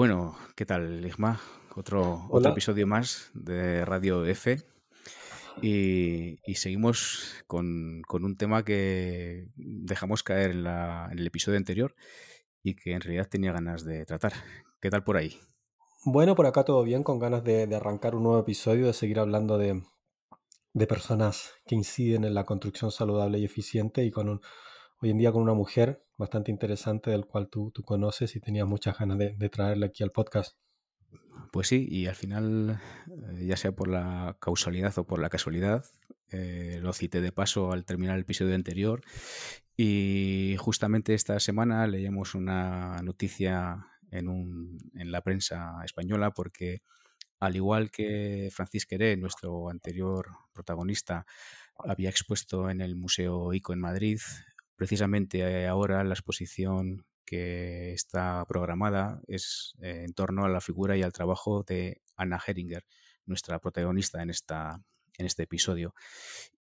Bueno, ¿qué tal, Ligma? Otro, otro episodio más de Radio F. Y, seguimos con, un tema que dejamos caer en, el episodio anterior y que en realidad tenía ganas de tratar. ¿Qué tal por ahí? Bueno, por acá todo bien, con ganas de, arrancar un nuevo episodio, de seguir hablando de, personas que inciden en la construcción saludable y eficiente y con un, hoy en día con una mujer bastante interesante del cual tú, conoces y tenías muchas ganas de, traerla aquí al podcast. Pues sí, y al final, eh, ya sea por la causalidad o por la casualidad, eh, lo cité de paso al terminar el episodio anterior y justamente esta semana leíamos una noticia en la prensa española porque al igual que Francis Queré, nuestro anterior protagonista, había expuesto en el Museo ICO en Madrid, precisamente ahora la exposición que está programada es eh, en torno a la figura y al trabajo de Anna Heringer, nuestra protagonista en, esta, en este episodio.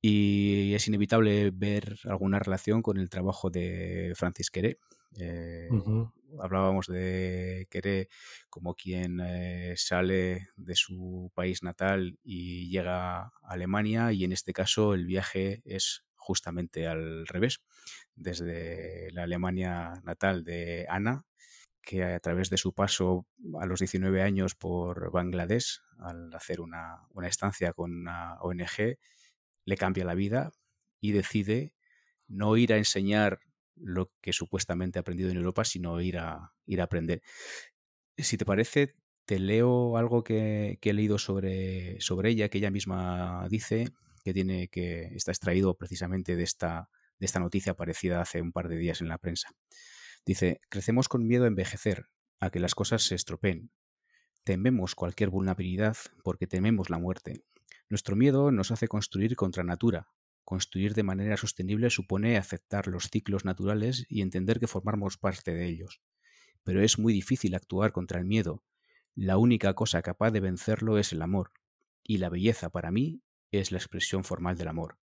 Y es inevitable ver alguna relación con el trabajo de Francis Queré. Eh, hablábamos de Queré como quien eh, sale de su país natal y llega a Alemania y en este caso el viaje es justamente al revés, desde la Alemania natal de Ana, que a través de su paso a los 19 años por Bangladesh, al hacer una, estancia con una ONG, le cambia la vida y decide no ir a enseñar lo que supuestamente ha aprendido en Europa, sino ir a, ir a aprender. Si te parece, te leo algo que, que he leído sobre, sobre ella, que ella misma dice que tiene que está extraído precisamente de esta, de esta noticia aparecida hace un par de días en la prensa. Dice, crecemos con miedo a envejecer, a que las cosas se estropeen. Tememos cualquier vulnerabilidad porque tememos la muerte. Nuestro miedo nos hace construir contra natura. Construir de manera sostenible supone aceptar los ciclos naturales y entender que formamos parte de ellos. Pero es muy difícil actuar contra el miedo. La única cosa capaz de vencerlo es el amor. Y la belleza para mí es la expresión formal del amor.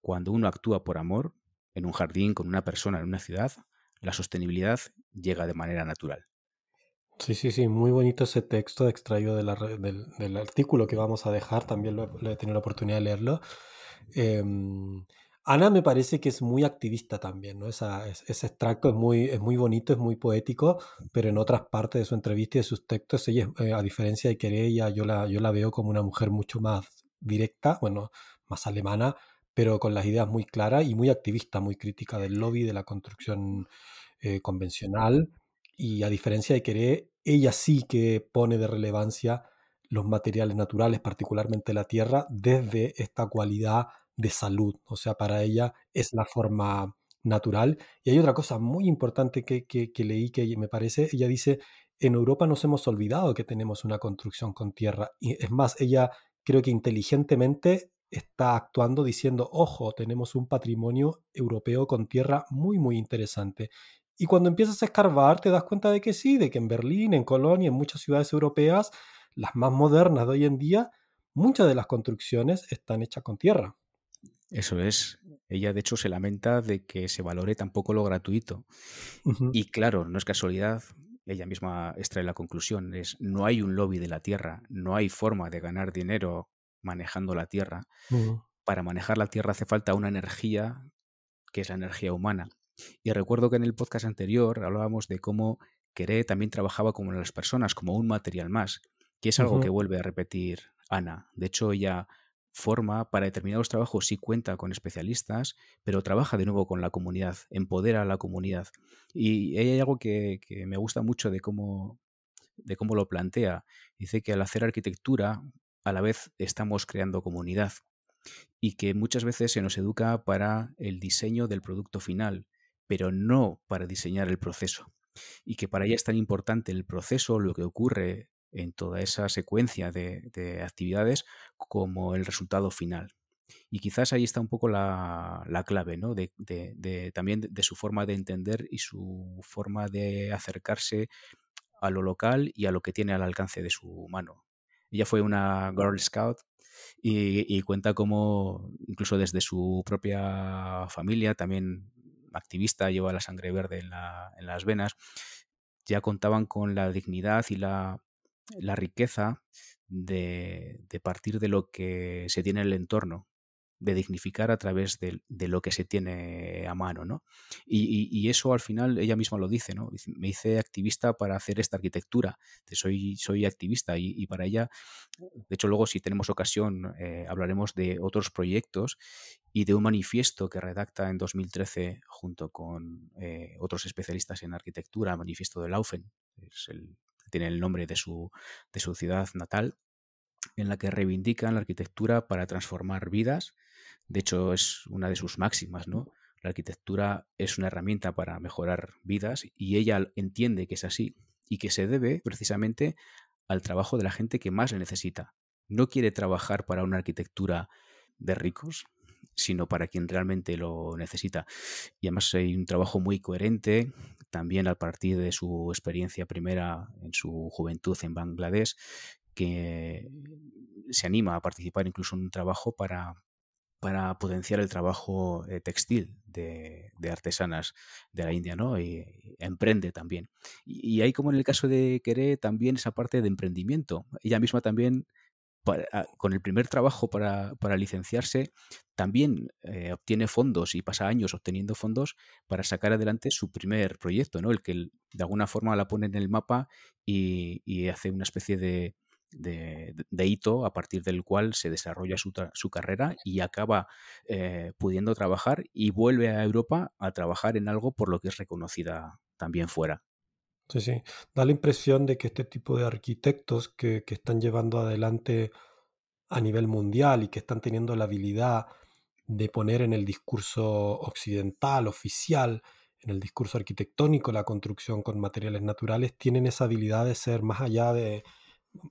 Cuando uno actúa por amor, en un jardín, con una persona, en una ciudad, la sostenibilidad llega de manera natural. Sí, sí, sí, muy bonito ese texto extraído del, artículo que vamos a dejar, también lo, he tenido la oportunidad de leerlo. Em, Ana me parece que es muy activista también, ¿no? Esa, ese extracto es muy, es muy bonito, es muy poético, pero en otras partes de su entrevista y de sus textos, ella, eh, a diferencia de Querella, yo la, yo la veo como una mujer mucho más directa, bueno, más alemana, pero con las ideas muy claras y muy activista, muy crítica del lobby, de la construcción eh, convencional. Y a diferencia de Querer, ella sí que pone de relevancia los materiales naturales, particularmente la tierra, desde esta cualidad de salud. O sea, para ella es la forma natural. Y hay otra cosa muy importante que, que, que leí que me parece, ella dice, en Europa nos hemos olvidado que tenemos una construcción con tierra. Y es más, ella creo que inteligentemente está actuando diciendo, ojo, tenemos un patrimonio europeo con tierra muy, muy interesante. Y cuando empiezas a escarbar, te das cuenta de que sí, de que en Berlín, en Colonia, en muchas ciudades europeas, las más modernas de hoy en día, muchas de las construcciones están hechas con tierra. Eso es. Ella, de hecho, se lamenta de que se valore tampoco lo gratuito. Y claro, no es casualidad, ella misma extrae la conclusión, es no hay un lobby de la tierra, no hay forma de ganar dinero manejando la tierra. Para manejar la tierra hace falta una energía que es la energía humana. Y recuerdo que en el podcast anterior hablábamos de cómo Queré también trabajaba como las personas, como un material más, que es algo que vuelve a repetir Ana. De hecho, ella forma para determinados trabajos sí cuenta con especialistas, pero trabaja de nuevo con la comunidad, empodera a la comunidad. Y hay algo que, me gusta mucho de cómo, de cómo lo plantea. Dice que al hacer arquitectura, a la vez estamos creando comunidad y que muchas veces se nos educa para el diseño del producto final, pero no para diseñar el proceso. Y que para ella es tan importante el proceso, lo que ocurre en toda esa secuencia de, actividades como el resultado final. Y quizás ahí está un poco la, clave, ¿no? De, también de su forma de entender y su forma de acercarse a lo local y a lo que tiene al alcance de su mano. Ella fue una Girl Scout y, cuenta cómo, incluso desde su propia familia, también activista, lleva la sangre verde en las venas, ya contaban con la dignidad y la, riqueza de, partir de lo que se tiene en el entorno, de dignificar a través de, lo que se tiene a mano, ¿no? Y, eso al final ella misma lo dice, ¿no? Me hice activista para hacer esta arquitectura, soy, soy activista y, para ella, de hecho luego si tenemos ocasión eh, hablaremos de otros proyectos y de un manifiesto que redacta en 2013 junto con eh, otros especialistas en arquitectura, manifiesto de Laufen, es el, tiene el nombre de su, de su ciudad natal, en la que reivindican la arquitectura para transformar vidas de hecho, es una de sus máximas, ¿no? La arquitectura es una herramienta para mejorar vidas y ella entiende que es así y que se debe precisamente al trabajo de la gente que más le necesita. No quiere trabajar para una arquitectura de ricos, sino para quien realmente lo necesita. Y además hay un trabajo muy coherente, también a partir de su experiencia primera en su juventud en Bangladesh, que se anima a participar incluso en un trabajo para para potenciar el trabajo eh, textil de, artesanas de la India, ¿no? Y, emprende también. Y, hay como en el caso de Queré también esa parte de emprendimiento. Ella misma también, ah, con el primer trabajo para, licenciarse, también eh, obtiene fondos y pasa años obteniendo fondos para sacar adelante su primer proyecto, ¿no? El que de alguna forma la pone en el mapa y hace una especie de, de, hito a partir del cual se desarrolla su, su carrera y acaba eh, pudiendo trabajar y vuelve a Europa a trabajar en algo por lo que es reconocida también fuera. Sí, sí. Da la impresión de que este tipo de arquitectos que, que están llevando adelante a nivel mundial y que están teniendo la habilidad de poner en el discurso occidental, oficial, en el discurso arquitectónico, la construcción con materiales naturales, tienen esa habilidad de ser más allá de,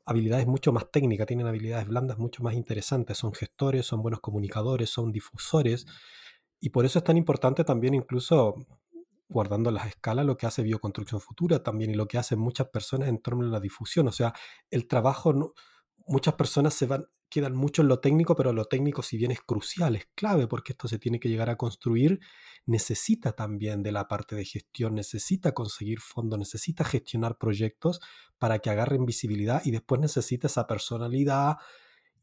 habilidades mucho más técnicas, tienen habilidades blandas mucho más interesantes, son gestores, son buenos comunicadores, son difusores, y por eso es tan importante también incluso guardando las escalas, lo que hace Bioconstrucción Futura también y lo que hacen muchas personas en torno a la difusión. O sea, el trabajo, muchas personas se van, quedan mucho en lo técnico, pero lo técnico, si bien es crucial, es clave, porque esto se tiene que llegar a construir, necesita también de la parte de gestión, necesita conseguir fondos, necesita gestionar proyectos para que agarren visibilidad y después necesita esa personalidad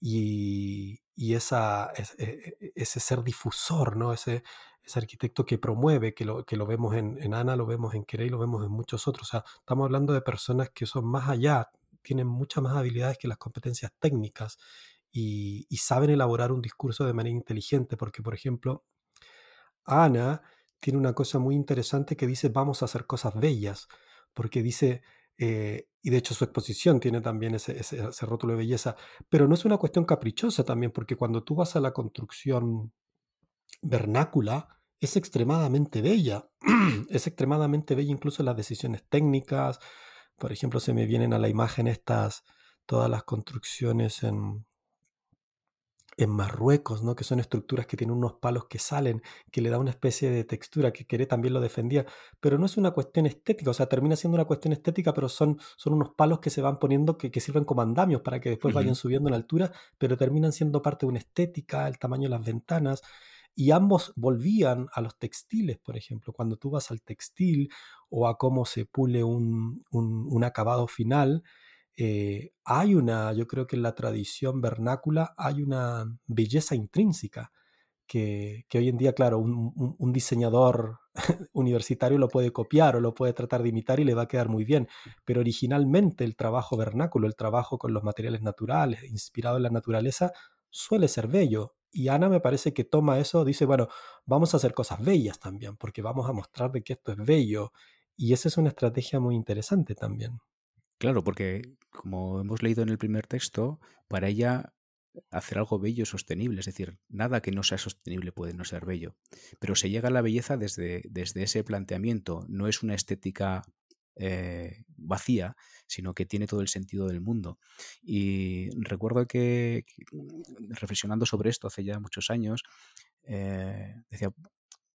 y, esa, e, e, ese, ser difusor, ¿no? Ese, ese arquitecto que promueve, que lo, que lo vemos en, Ana, lo vemos en Querey, lo vemos en muchos otros. O sea, estamos hablando de personas que son más allá, tienen muchas más habilidades que las competencias técnicas y, saben elaborar un discurso de manera inteligente, porque, por ejemplo, Ana tiene una cosa muy interesante que dice vamos a hacer cosas bellas, porque dice, eh, y de hecho su exposición tiene también ese, ese, rótulo de belleza, pero no es una cuestión caprichosa también, porque cuando tú vas a la construcción vernácula, es extremadamente bella, es extremadamente bella incluso las decisiones técnicas, por ejemplo, se me vienen a la imagen estas, todas las construcciones en, en Marruecos, ¿no? que son estructuras que tienen unos palos que salen, que le da una especie de textura, que Queré también lo defendía, pero no es una cuestión estética, o sea, termina siendo una cuestión estética, pero son, son unos palos que se van poniendo, que, que sirven como andamios para que después vayan subiendo en altura, pero terminan siendo parte de una estética, el tamaño de las ventanas, y ambos volvían a los textiles, por ejemplo, cuando tú vas al textil o a cómo se pule un, un, acabado final, eh, hay una, yo creo que en la tradición vernácula hay una belleza intrínseca que, hoy en día, claro, un, diseñador universitario lo puede copiar o lo puede tratar de imitar y le va a quedar muy bien, pero originalmente el trabajo vernáculo, el trabajo con los materiales naturales, inspirado en la naturaleza, suele ser bello. Y Ana me parece que toma eso, dice, bueno, vamos a hacer cosas bellas también, porque vamos a mostrar de que esto es bello. Y esa es una estrategia muy interesante también. Claro, porque como hemos leído en el primer texto, para ella hacer algo bello es sostenible, es decir, nada que no sea sostenible puede no ser bello. Pero se llega a la belleza desde, desde ese planteamiento, no es una estética eh, vacía, sino que tiene todo el sentido del mundo. Y recuerdo que, reflexionando sobre esto hace ya muchos años, eh, decía,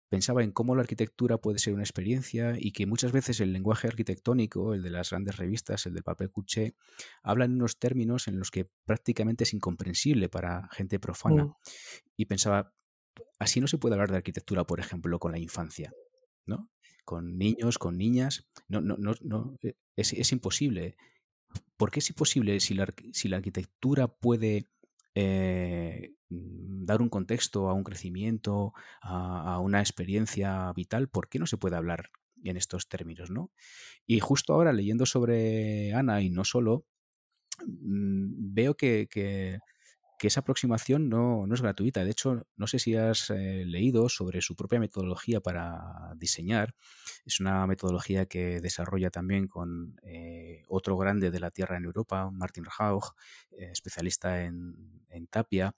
pensaba en cómo la arquitectura puede ser una experiencia y que muchas veces el lenguaje arquitectónico, el de las grandes revistas, el del papel couché, habla en unos términos en los que prácticamente es incomprensible para gente profana. Mm. Y pensaba, así no se puede hablar de arquitectura, por ejemplo, con la infancia. ¿No? Con niños, con niñas. No, no, no, no eh, es, es imposible. ¿Por qué es imposible si la, si la arquitectura puede eh, mm, dar un contexto a un crecimiento, a, una experiencia vital? ¿Por qué no se puede hablar en estos términos? ¿no? Y justo ahora, leyendo sobre Ana y no solo, mm, veo que, que esa aproximación no, es gratuita. De hecho, no sé si has eh, leído sobre su propia metodología para diseñar. Es una metodología que desarrolla también con eh, otro grande de la Tierra en Europa, Martin Haug, eh, especialista en, tapia,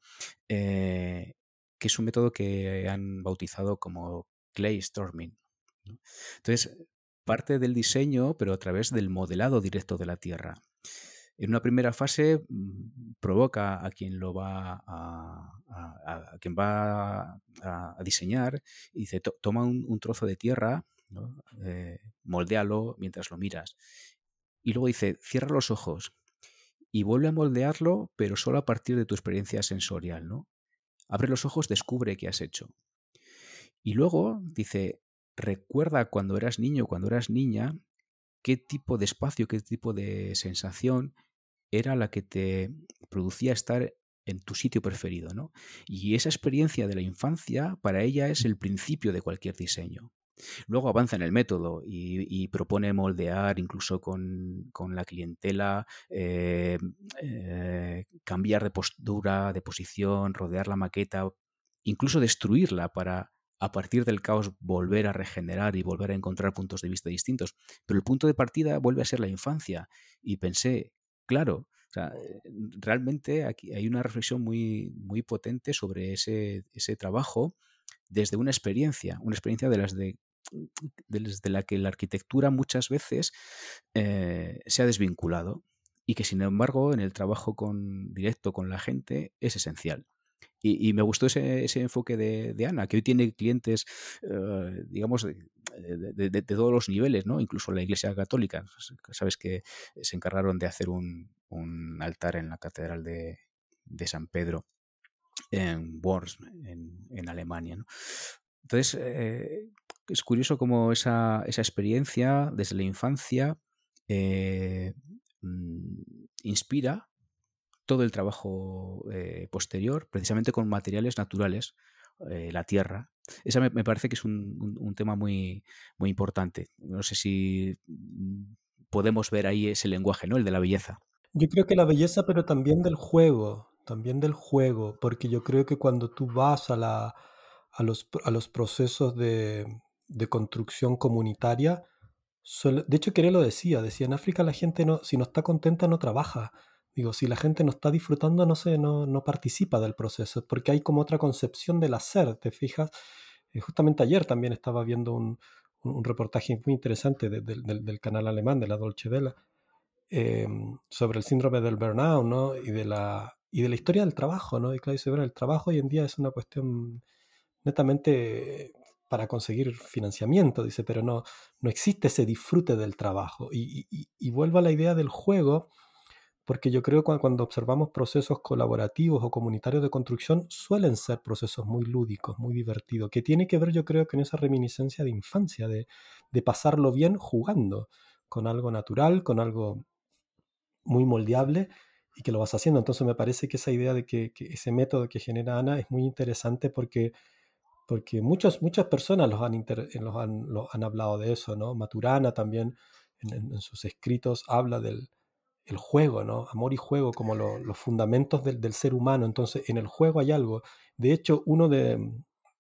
que es un método que han bautizado como clay storming. Entonces, parte del diseño, pero a través del modelado directo de la Tierra. En una primera fase mm, provoca a quien lo va a, quien va a, diseñar y dice toma un, trozo de tierra, eh, moldealo mientras lo miras. Y luego dice, cierra los ojos y vuelve a moldearlo, pero solo a partir de tu experiencia sensorial, ¿no? Abre los ojos, descubre qué has hecho. Y luego dice, recuerda cuando eras niño, cuando eras niña, qué tipo de espacio, qué tipo de sensación era la que te producía estar en tu sitio preferido, ¿no? Y esa experiencia de la infancia para ella es el principio de cualquier diseño. Luego avanza en el método y, propone moldear incluso con, la clientela, eh, eh, cambiar de postura, de posición, rodear la maqueta, incluso destruirla para a partir del caos volver a regenerar y volver a encontrar puntos de vista distintos. Pero el punto de partida vuelve a ser la infancia. Y pensé, claro, eh, realmente aquí hay una reflexión muy, muy potente sobre ese, trabajo desde una experiencia, una experiencia de las de desde la que la arquitectura muchas veces eh, se ha desvinculado y que sin embargo en el trabajo con, directo con la gente es esencial. Y, me gustó ese, enfoque de, Ana, que hoy tiene clientes, eh, digamos, de, todos los niveles, ¿no? Incluso la Iglesia Católica. Sabes que se encargaron de hacer un, altar en la Catedral de, San Pedro en Worms, en, Alemania. Entonces, eh, es curioso cómo esa, experiencia desde la infancia eh, mm, inspira todo el trabajo eh, posterior, precisamente con materiales naturales, eh, la tierra. Esa me, parece que es un, tema muy, muy importante. No sé si mm, podemos ver ahí ese lenguaje, ¿no? El de la belleza. Yo creo que la belleza, pero también del juego, también del juego, porque yo creo que cuando tú vas a, la, a, los, a los procesos de, de construcción comunitaria, de hecho, Queré lo decía, decía, en África la gente no, si no está contenta no trabaja. Digo, si la gente no está disfrutando, no, sé, no, no participa del proceso, porque hay como otra concepción del hacer, ¿te fijas? Eh, justamente ayer también estaba viendo un, un, reportaje muy interesante del canal alemán, de la Dolce Vela, em, sobre el síndrome del burnout, ¿no? Y de la, y de la historia del trabajo, ¿no? Y claro, dice, bueno, el trabajo hoy en día es una cuestión netamente para conseguir financiamiento, dice, pero no, no existe ese disfrute del trabajo. Y, y, y vuelvo a la idea del juego, porque yo creo que cuando observamos procesos colaborativos o comunitarios de construcción suelen ser procesos muy lúdicos, muy divertidos, que tiene que ver yo creo en esa reminiscencia de infancia, de, pasarlo bien jugando con algo natural, con algo muy moldeable y que lo vas haciendo. Entonces me parece que esa idea de que, ese método que genera Ana es muy interesante porque, porque muchas personas los han, han, hablado de eso, ¿no? Maturana también en sus escritos habla del, el juego, ¿no? Amor y juego como los fundamentos del, ser humano. Entonces, en el juego hay algo. De hecho, uno de,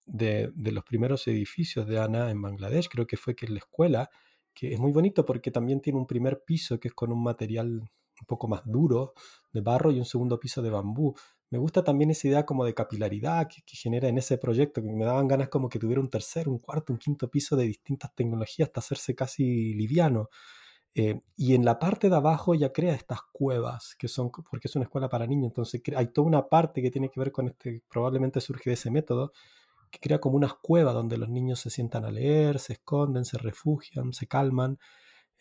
los primeros edificios de Ana en Bangladesh, creo que fue que la escuela, que es muy bonito porque también tiene un primer piso que es con un material un poco más duro de barro y un segundo piso de bambú. Me gusta también esa idea como de capilaridad que, que genera en ese proyecto, que me daban ganas como que tuviera un tercer, un cuarto, un quinto piso de distintas tecnologías hasta hacerse casi liviano. Eh, y en la parte de abajo ya crea estas cuevas, que son, porque es una escuela para niños, entonces hay toda una parte que tiene que ver con este, probablemente surge de ese método, que crea como unas cuevas donde los niños se sientan a leer, se esconden, se refugian, se calman.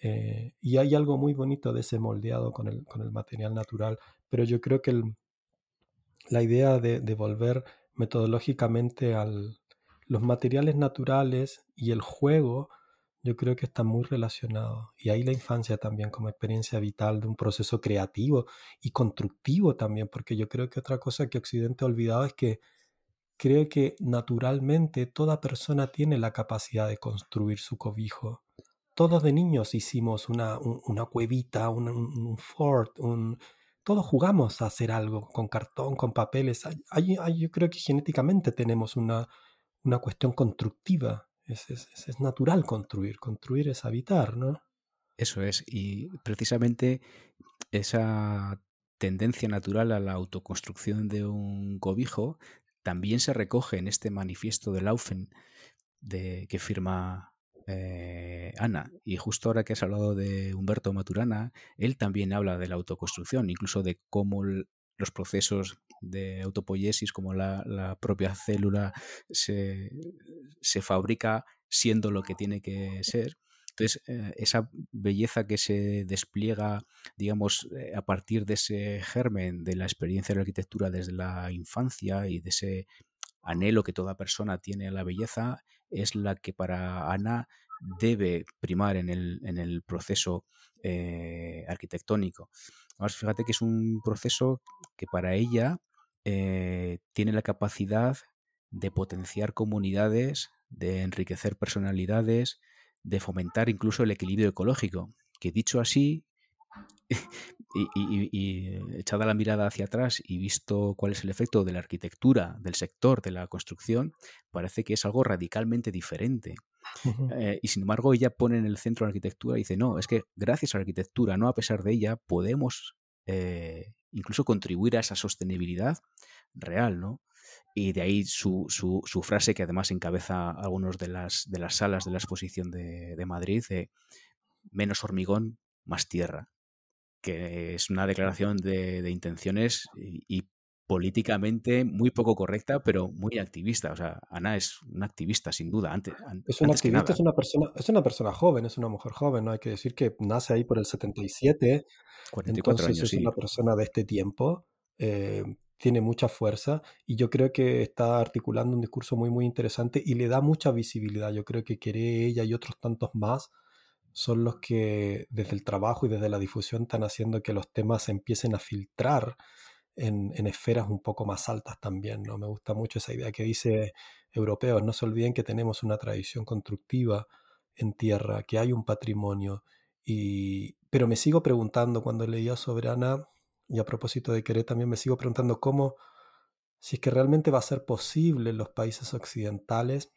Eh, y hay algo muy bonito de ese moldeado con el, con el material natural, pero yo creo que la idea de, de volver metodológicamente al, los materiales naturales y el juego yo creo que están muy relacionados. Y ahí la infancia también como experiencia vital de un proceso creativo y constructivo también, porque yo creo que otra cosa que Occidente ha olvidado es que creo que naturalmente toda persona tiene la capacidad de construir su cobijo. Todos de niños hicimos una, una cuevita, un, fort, un, todos jugamos a hacer algo con cartón, con papeles. yo creo que genéticamente tenemos una, una cuestión constructiva es, natural construir, construir es habitar, ¿no? Eso es, y precisamente esa tendencia natural a la autoconstrucción de un cobijo también se recoge en este manifiesto de Laufen de, que firma eh, Ana. Y justo ahora que has hablado de Humberto Maturana, él también habla de la autoconstrucción, incluso de cómo los procesos de autopoiesis, como la, propia célula se, fabrica siendo lo que tiene que ser. Entonces, eh, esa belleza que se despliega, digamos, eh, a partir de ese germen de la experiencia de la arquitectura desde la infancia y de ese anhelo que toda persona tiene a la belleza, es la que para Ana debe primar en el, en el proceso eh, arquitectónico. Además, fíjate que es un proceso que para ella eh, tiene la capacidad de potenciar comunidades, de enriquecer personalidades, de fomentar incluso el equilibrio ecológico. Que dicho así, y, echada la mirada hacia atrás y visto cuál es el efecto de la arquitectura, del sector, de la construcción, parece que es algo radicalmente diferente. Eh, y sin embargo, ella pone en el centro la arquitectura y dice, no, es que gracias a la arquitectura, no a pesar de ella, podemos eh, incluso contribuir a esa sostenibilidad real, ¿no? Y de ahí su, su, frase que además encabeza algunas de las, de las salas de la exposición de, Madrid, de menos hormigón, más tierra, que es una declaración de, intenciones y, políticamente muy poco correcta, pero muy activista. O sea, Ana es una activista, sin duda. Antes, es una activista, es una, persona, es una persona joven, es una mujer joven, ¿no? Hay que decir que nace ahí por el 77. 44 entonces años, es una persona de este tiempo. Eh, tiene mucha fuerza y yo creo que está articulando un discurso muy, muy interesante y le da mucha visibilidad. Yo creo que quiere ella y otros tantos más son los que desde el trabajo y desde la difusión están haciendo que los temas empiecen a filtrar en, esferas un poco más altas también. ¿no? Me gusta mucho esa idea que dice europeos, no se olviden que tenemos una tradición constructiva en tierra, que hay un patrimonio. Y, pero me sigo preguntando cuando leía sobre Ana, y a propósito de querer también me sigo preguntando cómo, si es que realmente va a ser posible en los países occidentales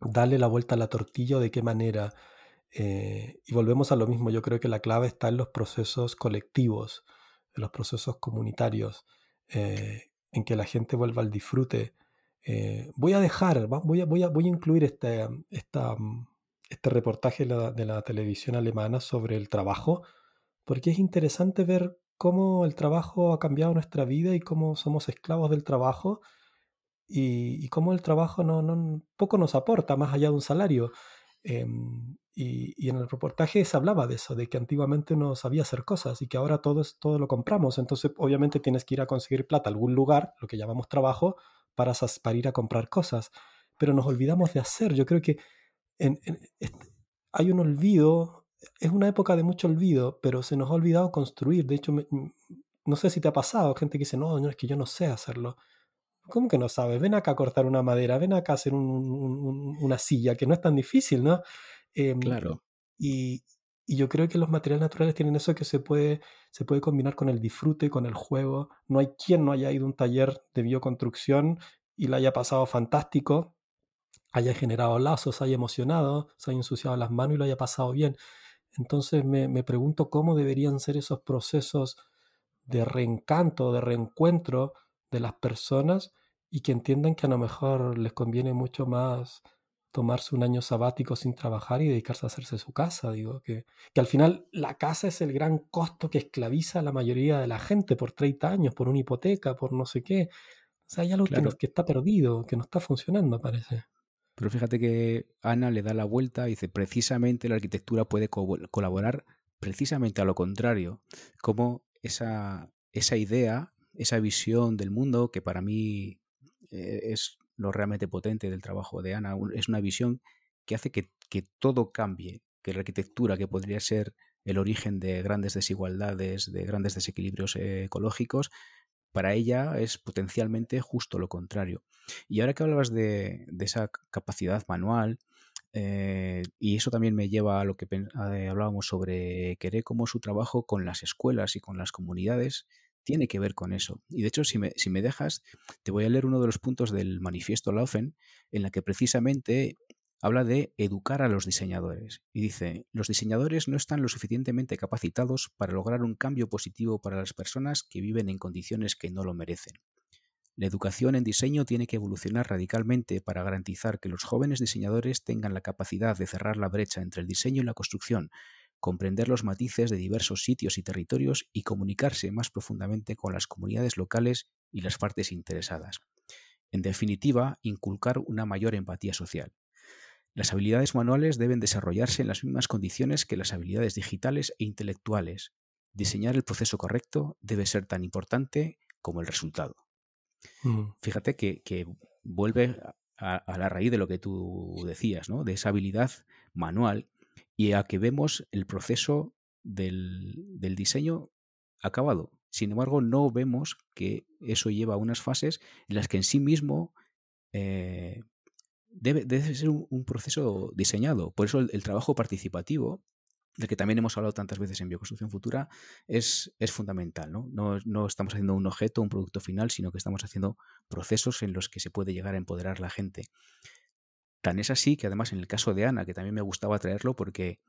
darle la vuelta a la tortilla de qué manera. Eh, y volvemos a lo mismo, yo creo que la clave está en los procesos colectivos los procesos comunitarios, eh, en que la gente vuelva al disfrute. Eh, voy a dejar, voy a, voy a, voy a incluir este, esta, este reportaje de la, televisión alemana sobre el trabajo, porque es interesante ver cómo el trabajo ha cambiado nuestra vida y cómo somos esclavos del trabajo y, y cómo el trabajo no, no, poco nos aporta más allá de un salario. Em, y, en el reportaje se hablaba de eso, de que antiguamente uno sabía hacer cosas y que ahora todo, todo lo compramos. Entonces, obviamente tienes que ir a conseguir plata a algún lugar, lo que llamamos trabajo, para, para ir a comprar cosas. Pero nos olvidamos de hacer. Yo creo que hay un olvido, es una época de mucho olvido, pero se nos ha olvidado construir. De hecho, no sé si te ha pasado, gente que dice, no, no, es que yo no sé hacerlo. ¿Cómo que no sabes? Ven acá a cortar una madera, ven acá a hacer una silla, que no es tan difícil, ¿no? Em, claro. Y, yo creo que los materiales naturales tienen eso que se puede, se puede combinar con el disfrute, con el juego. No hay quien no haya ido a un taller de bioconstrucción y la haya pasado fantástico, haya generado lazos, haya emocionado, se haya ensuciado las manos y lo haya pasado bien. Entonces me, me pregunto cómo deberían ser esos procesos de reencanto, de reencuentro de las personas y que entiendan que a lo mejor les conviene mucho más tomarse un año sabático sin trabajar y dedicarse a hacerse su casa. Digo, que, que al final la casa es el gran costo que esclaviza a la mayoría de la gente por 30 años, por una hipoteca, por no sé qué. O sea, hay algo que, que, está perdido, que no está funcionando, parece. Pero fíjate que Ana le da la vuelta y dice, precisamente la arquitectura puede colaborar precisamente a lo contrario, como esa, esa idea, esa visión del mundo que para mí eh, es lo realmente potente del trabajo de Ana. Es una visión que hace que, todo cambie, que la arquitectura, que podría ser el origen de grandes desigualdades, de grandes desequilibrios eh, ecológicos, para ella es potencialmente justo lo contrario. Y ahora que hablabas de, esa capacidad manual, eh, y eso también me lleva a lo que hablábamos sobre querer como su trabajo con las escuelas y con las comunidades tiene que ver con eso. Y de hecho, si me, si me dejas, te voy a leer uno de los puntos del manifiesto Laufen, en la que precisamente habla de educar a los diseñadores. Y dice, los diseñadores no están lo suficientemente capacitados para lograr un cambio positivo para las personas que viven en condiciones que no lo merecen. La educación en diseño tiene que evolucionar radicalmente para garantizar que los jóvenes diseñadores tengan la capacidad de cerrar la brecha entre el diseño y la construcción, comprender los matices de diversos sitios y territorios y comunicarse más profundamente con las comunidades locales y las partes interesadas. En definitiva, inculcar una mayor empatía social. Las habilidades manuales deben desarrollarse en las mismas condiciones que las habilidades digitales e intelectuales. Diseñar el proceso correcto debe ser tan importante como el resultado. Mm. Fíjate que, vuelve a, la raíz de lo que tú decías, ¿no? de esa habilidad manual y a que vemos el proceso del, diseño acabado. Sin embargo, no vemos que eso lleva a unas fases en las que en sí mismo eh, debe, ser un, proceso diseñado. Por eso el, trabajo participativo del que también hemos hablado tantas veces en Bioconstrucción Futura, es, es fundamental. ¿no? ¿no? estamos haciendo un objeto, un producto final, sino que estamos haciendo procesos en los que se puede llegar a empoderar la gente. Tan es así que además en el caso de Ana, que también me gustaba traerlo porque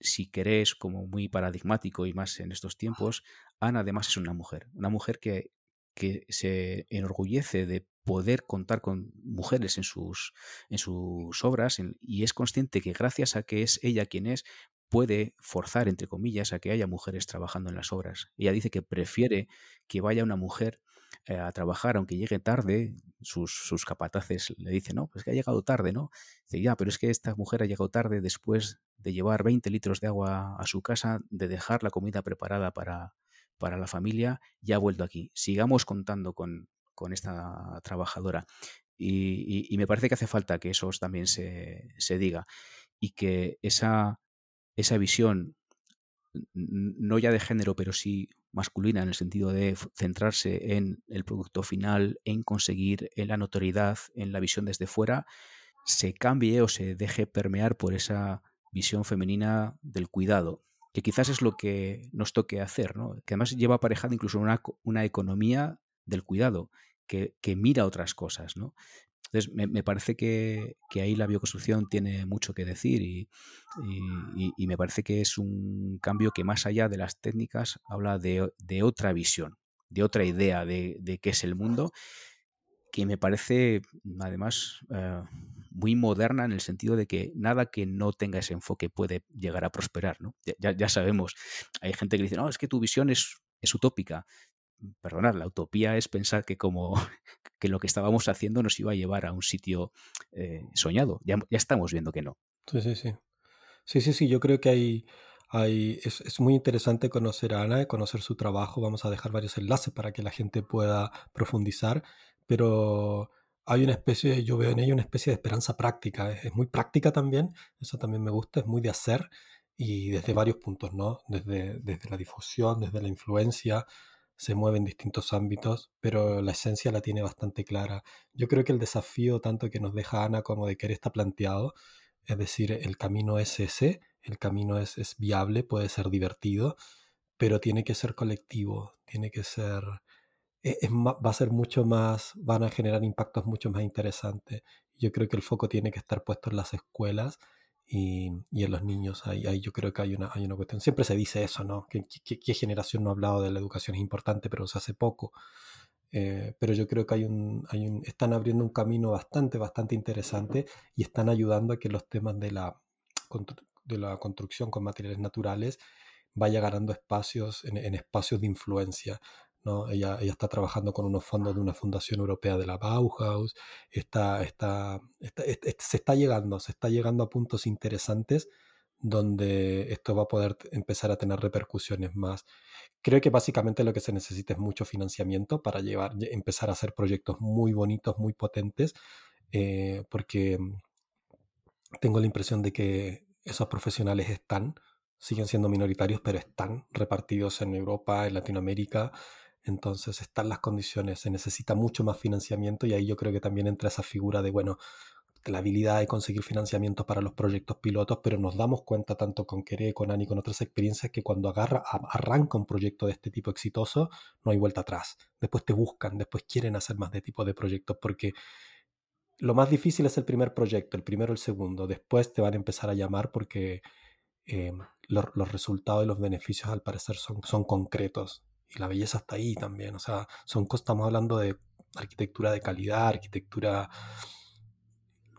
si querés como muy paradigmático y más en estos tiempos, Ana además es una mujer, una mujer que, que se enorgullece de poder contar con mujeres en sus, en sus obras y es consciente que gracias a que es ella quien es, puede forzar, entre comillas, a que haya mujeres trabajando en las obras. Ella dice que prefiere que vaya una mujer eh, a trabajar, aunque llegue tarde, sus, sus, capataces le dicen, no, pues que ha llegado tarde, ¿no? Dice, ya, pero es que esta mujer ha llegado tarde después de llevar 20 litros de agua a su casa, de dejar la comida preparada para, para la familia, ya ha vuelto aquí. Sigamos contando con, con esta trabajadora. Y, me parece que hace falta que eso también se, se diga y que esa esa visión no ya de género, pero sí masculina en el sentido de centrarse en el producto final, en conseguir en la notoriedad, en la visión desde fuera, se cambie o se deje permear por esa visión femenina del cuidado, que quizás es lo que nos toque hacer, ¿no? que además lleva aparejada incluso una, una economía del cuidado, que, que, mira otras cosas. ¿no? Entonces, me, parece que, ahí la bioconstrucción tiene mucho que decir y, me parece que es un cambio que más allá de las técnicas habla de, otra visión, de otra idea de, qué es el mundo, que me parece además eh, muy moderna en el sentido de que nada que no tenga ese enfoque puede llegar a prosperar. Ya, sabemos, hay gente que dice, no, es que tu visión es utópica perdonad, la utopía es pensar que como que lo que estábamos haciendo nos iba a llevar a un sitio eh, soñado. Ya, ya, estamos viendo que no. Sí, sí, sí. Sí, sí, sí. Yo creo que hay, hay es, es, muy interesante conocer a Ana, conocer su trabajo. Vamos a dejar varios enlaces para que la gente pueda profundizar. Pero hay una especie, yo veo en ella una especie de esperanza práctica. Es, es muy práctica también. Eso también me gusta. Es muy de hacer y desde varios puntos, ¿no? Desde, desde la difusión, desde la influencia, se mueve en distintos ámbitos, pero la esencia la tiene bastante clara. Yo creo que el desafío tanto que nos deja Ana como de querer está planteado, es decir, el camino es ese, el camino es, es viable, puede ser divertido, pero tiene que ser colectivo, tiene que ser, e, va a ser mucho más, van a generar impactos mucho más interesantes. Yo creo que el foco tiene que estar puesto en las escuelas y, en los niños. Ahí, ahí, yo creo que hay una, hay una cuestión. Siempre se dice eso, ¿no? ¿Qué, qué, generación no ha hablado de la educación es importante, pero se hace poco? Eh, pero yo creo que hay un, hay un, están abriendo un camino bastante, bastante interesante y están ayudando a que los temas de la, de la construcción con materiales naturales vaya ganando espacios en, en espacios de influencia. Ella, ella, está trabajando con unos fondos de una fundación europea de la Bauhaus, está, está, se está llegando, se está llegando a puntos interesantes donde esto va a poder empezar a tener repercusiones más. Creo que básicamente lo que se necesita es mucho financiamiento para llevar, empezar a hacer proyectos muy bonitos, muy potentes, eh, porque mm, tengo la impresión de que esos profesionales están, siguen siendo minoritarios, pero están repartidos en Europa, en Latinoamérica. Entonces están las condiciones, se necesita mucho más financiamiento y ahí yo creo que también entra esa figura de, bueno, la habilidad de conseguir financiamiento para los proyectos pilotos, pero nos damos cuenta tanto con Quere, con Ani, con otras experiencias que cuando agarra, arranca un proyecto de este tipo exitoso, no hay vuelta atrás. Después te buscan, después quieren hacer más de tipo de proyectos porque lo más difícil es el primer proyecto, el primero, el segundo. Después te van a empezar a llamar porque eh, los, resultados y los beneficios al parecer son, son concretos. Y la belleza está ahí también. O sea, son, estamos hablando de arquitectura de calidad, arquitectura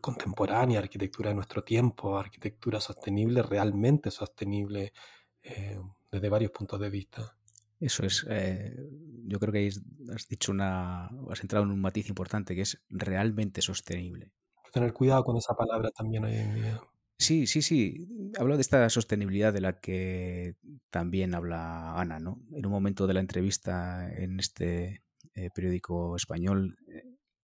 contemporánea, arquitectura de nuestro tiempo, arquitectura sostenible, realmente sostenible eh, desde varios puntos de vista. Eso es, eh, yo creo que has dicho una, has entrado en un matiz importante que es realmente sostenible. Tener cuidado con esa palabra también hoy en día. Sí, sí, sí. Hablo de esta sostenibilidad de la que también habla Ana, ¿no? En un momento de la entrevista en este eh, periódico español,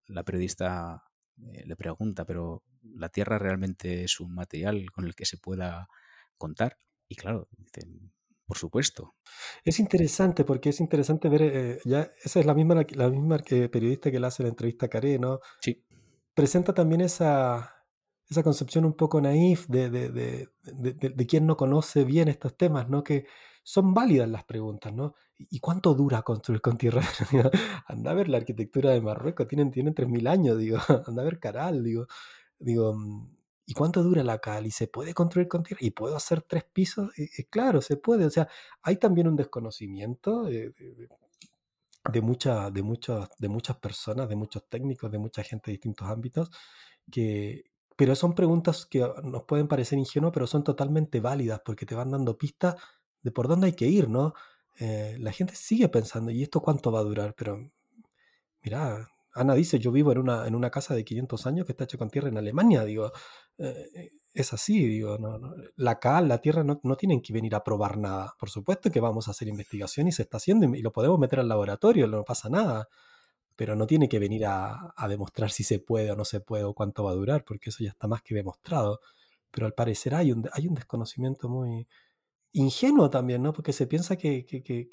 la periodista eh, le pregunta, pero ¿la Tierra realmente es un material con el que se pueda contar? Y claro, dicen, por supuesto. Es interesante porque es interesante ver, eh, ya esa es la misma, la misma periodista que le hace la entrevista a Caré, ¿no? Sí. Presenta también esa, esa concepción un poco naif de, de, de, de, quien no conoce bien estos temas, ¿no? Que son válidas las preguntas, ¿no? ¿Y cuánto dura construir con tierra? anda a ver la arquitectura de Marruecos, tienen, tienen 3.000 años, digo, anda a ver Caral, digo, digo, mm, ¿y cuánto dura la cal? ¿Y se puede construir con tierra? ¿Y puedo hacer tres pisos? claro, se puede, o sea, hay también un desconocimiento de, de, mucha, de, muchas, de muchas personas, de muchos técnicos, de mucha gente de distintos ámbitos, que, pero son preguntas que nos pueden parecer ingenuas, pero son totalmente válidas porque te van dando pistas de por dónde hay que ir, ¿no? Eh, la gente sigue pensando, ¿y esto cuánto va a durar? Pero, mira, Ana dice, yo vivo en una, en una casa de 500 años que está hecha con tierra en Alemania, digo, eh, es así, digo, no, la cal, la tierra no, no, tienen que venir a probar nada. Por supuesto que vamos a hacer investigación y se está haciendo y lo podemos meter al laboratorio, no pasa nada pero no tiene que venir a, demostrar si se puede o no se puede o cuánto va a durar, porque eso ya está más que demostrado. Pero al parecer hay un, hay un desconocimiento muy ingenuo también, ¿no? Porque se piensa que, que, que,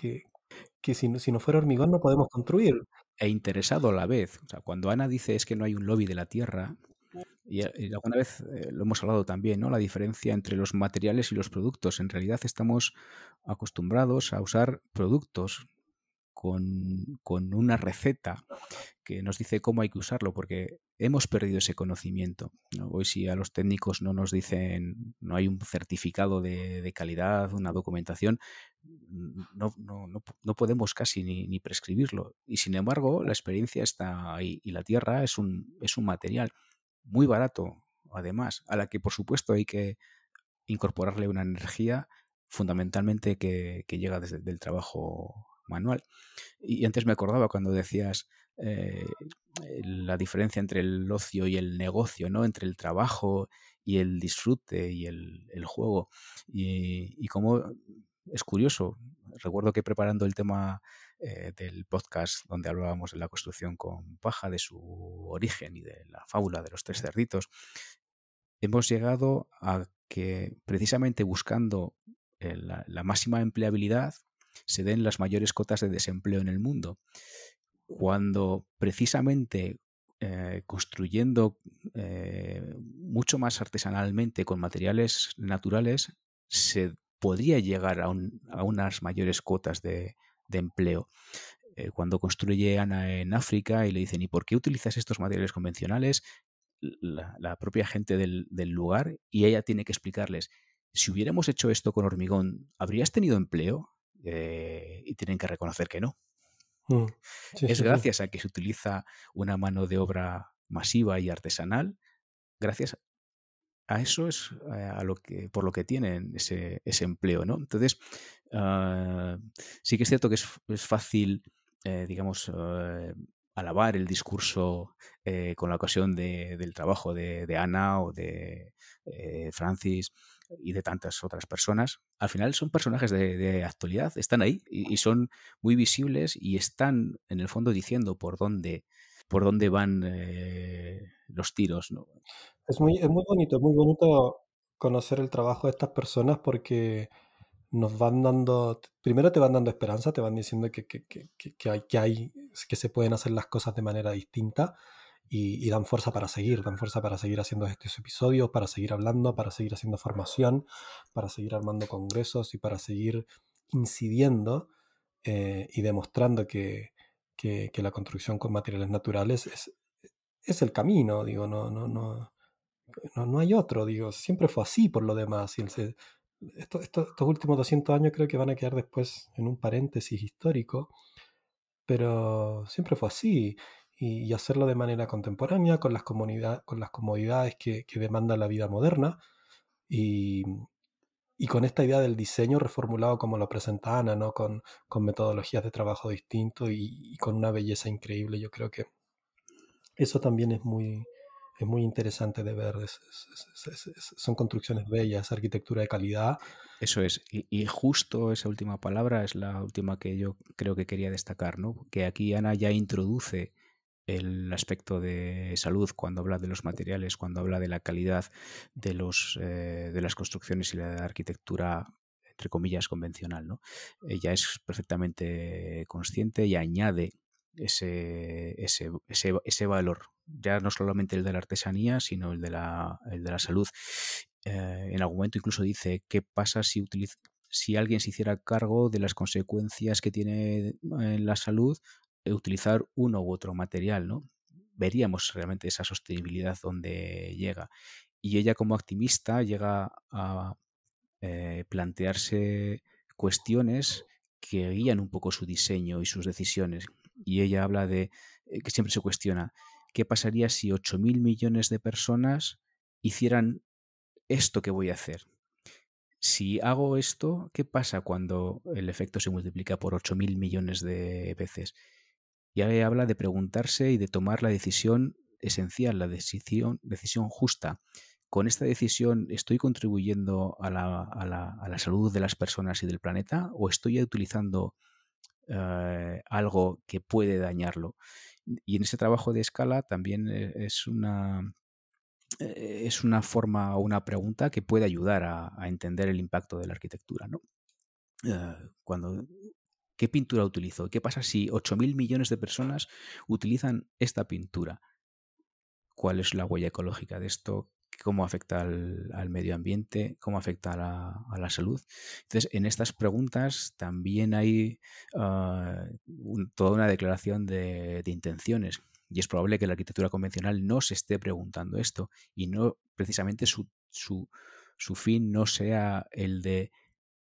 que, si, si, no fuera hormigón no podemos construir. E interesado a la vez. O sea, cuando Ana dice es que no hay un lobby de la Tierra, y, alguna vez eh, lo hemos hablado también, ¿no? La diferencia entre los materiales y los productos. En realidad estamos acostumbrados a usar productos con, una receta que nos dice cómo hay que usarlo, porque hemos perdido ese conocimiento. Hoy si a los técnicos no nos dicen, no hay un certificado de, calidad, una documentación, no, no, podemos casi ni, prescribirlo. Y sin embargo, la experiencia está ahí y la tierra es un, es un material muy barato, además, a la que por supuesto hay que incorporarle una energía fundamentalmente que, que llega desde el trabajo manual. Y antes me acordaba cuando decías eh, la diferencia entre el ocio y el negocio, ¿no? Entre el trabajo y el disfrute y el, juego. Y, y como es curioso, recuerdo que preparando el tema eh, del podcast donde hablábamos de la construcción con paja, de su origen y de la fábula de los tres cerditos, hemos llegado a que precisamente buscando eh, la máxima empleabilidad, se den las mayores cotas de desempleo en el mundo. Cuando precisamente eh, construyendo eh, mucho más artesanalmente con materiales naturales, se podría llegar a, unas mayores cotas de, empleo. Eh, cuando construye Ana en África y le dicen, ¿y por qué utilizas estos materiales convencionales? La, propia gente del, del, lugar y ella tiene que explicarles, si hubiéramos hecho esto con hormigón, ¿habrías tenido empleo? Eh, y tienen que reconocer que no. Mm, es gracias a que se utiliza una mano de obra masiva y artesanal, gracias a eso es eh, a lo que, por lo que tienen ese, empleo, ¿no? Entonces, ah, sí que es cierto que es, fácil, eh, digamos, alabar el discurso con la ocasión del trabajo de, Ana o de Francis, y de tantas otras personas, al final son personajes de, actualidad, están ahí y, son muy visibles y están en el fondo diciendo por dónde, por dónde van eh, los tiros. ¿no? Es, muy, es muy bonito, muy bonito conocer el trabajo de estas personas porque nos van dando, primero te van dando esperanza, te van diciendo que, que, que, que, hay, que hay, que se pueden hacer las cosas de manera distinta y, dan fuerza para seguir, dan fuerza para seguir haciendo estos episodios, para seguir hablando, para seguir haciendo formación, para seguir armando congresos y para seguir incidiendo eh, y demostrando que, que, la construcción con materiales naturales es, es el camino, digo, no, no, no, no, no hay otro, digo, siempre fue así por lo demás. Y el, estos, estos, últimos 200 años creo que van a quedar después en un paréntesis histórico, pero siempre fue así. Y, hacerlo de manera contemporánea, con las, con las comodidades que, demanda la vida moderna, y, con esta idea del diseño reformulado como lo presenta Ana, ¿no? con, con metodologías de trabajo distintos y, y, con una belleza increíble. Yo creo que eso también es muy, es muy interesante de ver. son construcciones bellas, arquitectura de calidad. Eso es. Y, justo esa última palabra es la última que yo creo que quería destacar, ¿no? Que aquí Ana ya introduce el aspecto de salud cuando habla de los materiales, cuando habla de la calidad de, los, eh, de las construcciones y la arquitectura entre comillas convencional, ¿no? Ella es perfectamente consciente y añade ese, ese, ese, ese valor ya no solamente el de la artesanía, sino el de la, el de la salud. Eh, en algún momento incluso dice, ¿qué pasa si, si alguien se hiciera cargo de las consecuencias que tiene en la salud utilizar uno u otro material? ¿no? Veríamos realmente esa sostenibilidad donde llega. Y ella como activista llega a eh, plantearse cuestiones que guían un poco su diseño y sus decisiones. Y ella habla de eh, que siempre se cuestiona, ¿qué pasaría si 8.000 millones de personas hicieran esto que voy a hacer? Si hago esto, ¿qué pasa cuando el efecto se multiplica por 8.000 millones de veces? Y ahí habla de preguntarse y de tomar la decisión esencial, la decisión, decisión justa. ¿Con esta decisión estoy contribuyendo a la, salud de las personas y del planeta o estoy utilizando eh, algo que puede dañarlo? Y en ese trabajo de escala también eh, es una, eh, es una forma o una pregunta que puede ayudar a, entender el impacto de la arquitectura. ¿no? Cuando, ¿Qué pintura utilizo? ¿Qué pasa si 8.000 millones de personas utilizan esta pintura? ¿Cuál es la huella ecológica de esto? cómo afecta al, medio ambiente, cómo afecta a la, salud. Entonces, en estas preguntas también hay ah, toda una declaración de, intenciones. Y es probable que la arquitectura convencional no se esté preguntando esto y no precisamente su, fin no sea el de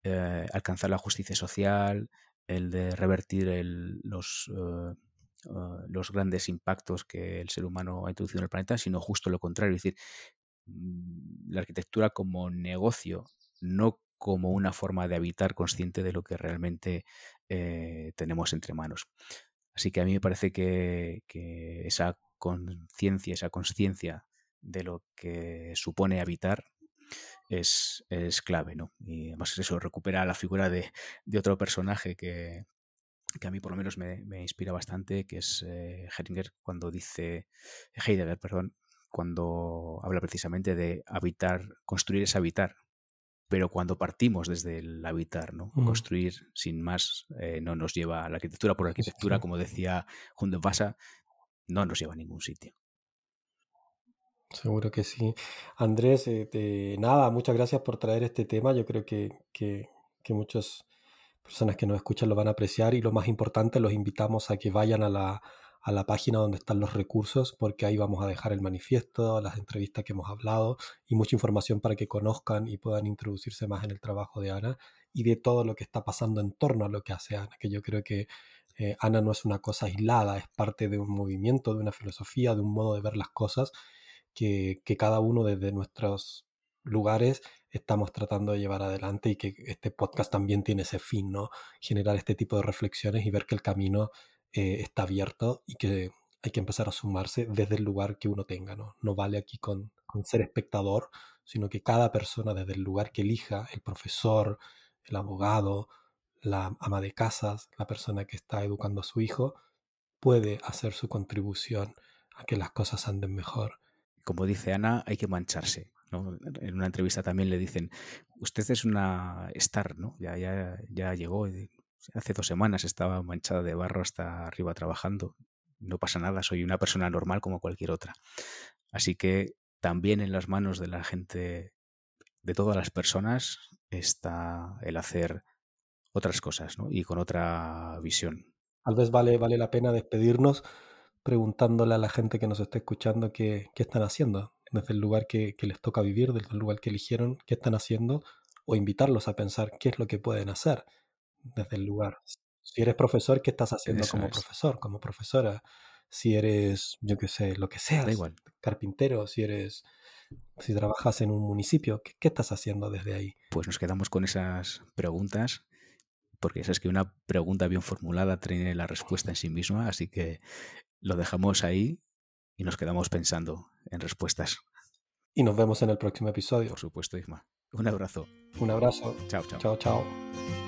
eh, alcanzar la justicia social, el de revertir los, eh, ah, los grandes impactos que el ser humano ha introducido en el planeta, sino justo lo contrario, es decir, Mm, la arquitectura como negocio, no como una forma de habitar consciente de lo que realmente eh, tenemos entre manos. Así que a mí me parece que, esa conciencia, esa conciencia de lo que supone habitar es, clave, ¿no? Y además eso recupera la figura de, otro personaje que, a mí por lo menos me, inspira bastante, que es eh, cuando dice, Heidegger, perdón, cuando habla precisamente de habitar, construir es habitar, pero cuando partimos desde el habitar, ¿no? Construir sin más eh, no nos lleva a la arquitectura por arquitectura, como decía Junde Vasa, no nos lleva a ningún sitio. Seguro que sí. Andrés, eh, nada, muchas gracias por traer este tema. Yo creo que, que, que muchas personas que nos escuchan lo van a apreciar y lo más importante, los invitamos a que vayan a la, a la página donde están los recursos, porque ahí vamos a dejar el manifiesto, las entrevistas que hemos hablado y mucha información para que conozcan y puedan introducirse más en el trabajo de Ana y de todo lo que está pasando en torno a lo que hace Ana, que yo creo que eh, Ana no es una cosa aislada, es parte de un movimiento, de una filosofía, de un modo de ver las cosas que, cada uno desde nuestros lugares estamos tratando de llevar adelante y que este podcast también tiene ese fin, ¿no? Generar este tipo de reflexiones y ver que el camino eh, está abierto y que hay que empezar a sumarse desde el lugar que uno tenga, ¿no? No vale aquí con, ser espectador, sino que cada persona desde el lugar que elija, el profesor, el abogado, la ama de casas, la persona que está educando a su hijo, puede hacer su contribución a que las cosas anden mejor. Como dice Ana, hay que mancharse. En una entrevista también le dicen, usted es una star, ¿no? Ya, ya, ya llegó, hace dos semanas estaba manchada de barro hasta arriba trabajando. No pasa nada, soy una persona normal como cualquier otra. Así que también en las manos de la gente, de todas las personas, está el hacer otras cosas, ¿no? Y con otra visión. Tal vez vale, vale la pena despedirnos preguntándole a la gente que nos está escuchando qué, qué están haciendo desde el lugar que, les toca vivir, desde el lugar que eligieron, qué están haciendo, o invitarlos a pensar qué es lo que pueden hacer desde el lugar. Si eres profesor, ¿qué estás haciendo como profesor, como profesora? Si eres, yo qué sé, lo que seas, igual. carpintero, si eres, si trabajas en un municipio, ¿qué, ¿qué estás haciendo desde ahí? Pues nos quedamos con esas preguntas porque es que una pregunta bien formulada tiene la respuesta en sí misma, así que lo dejamos ahí y nos quedamos pensando en respuestas. Y nos vemos en el próximo episodio. Por supuesto, Isma. Un abrazo. Un abrazo. Chao, chao. Chao, chao.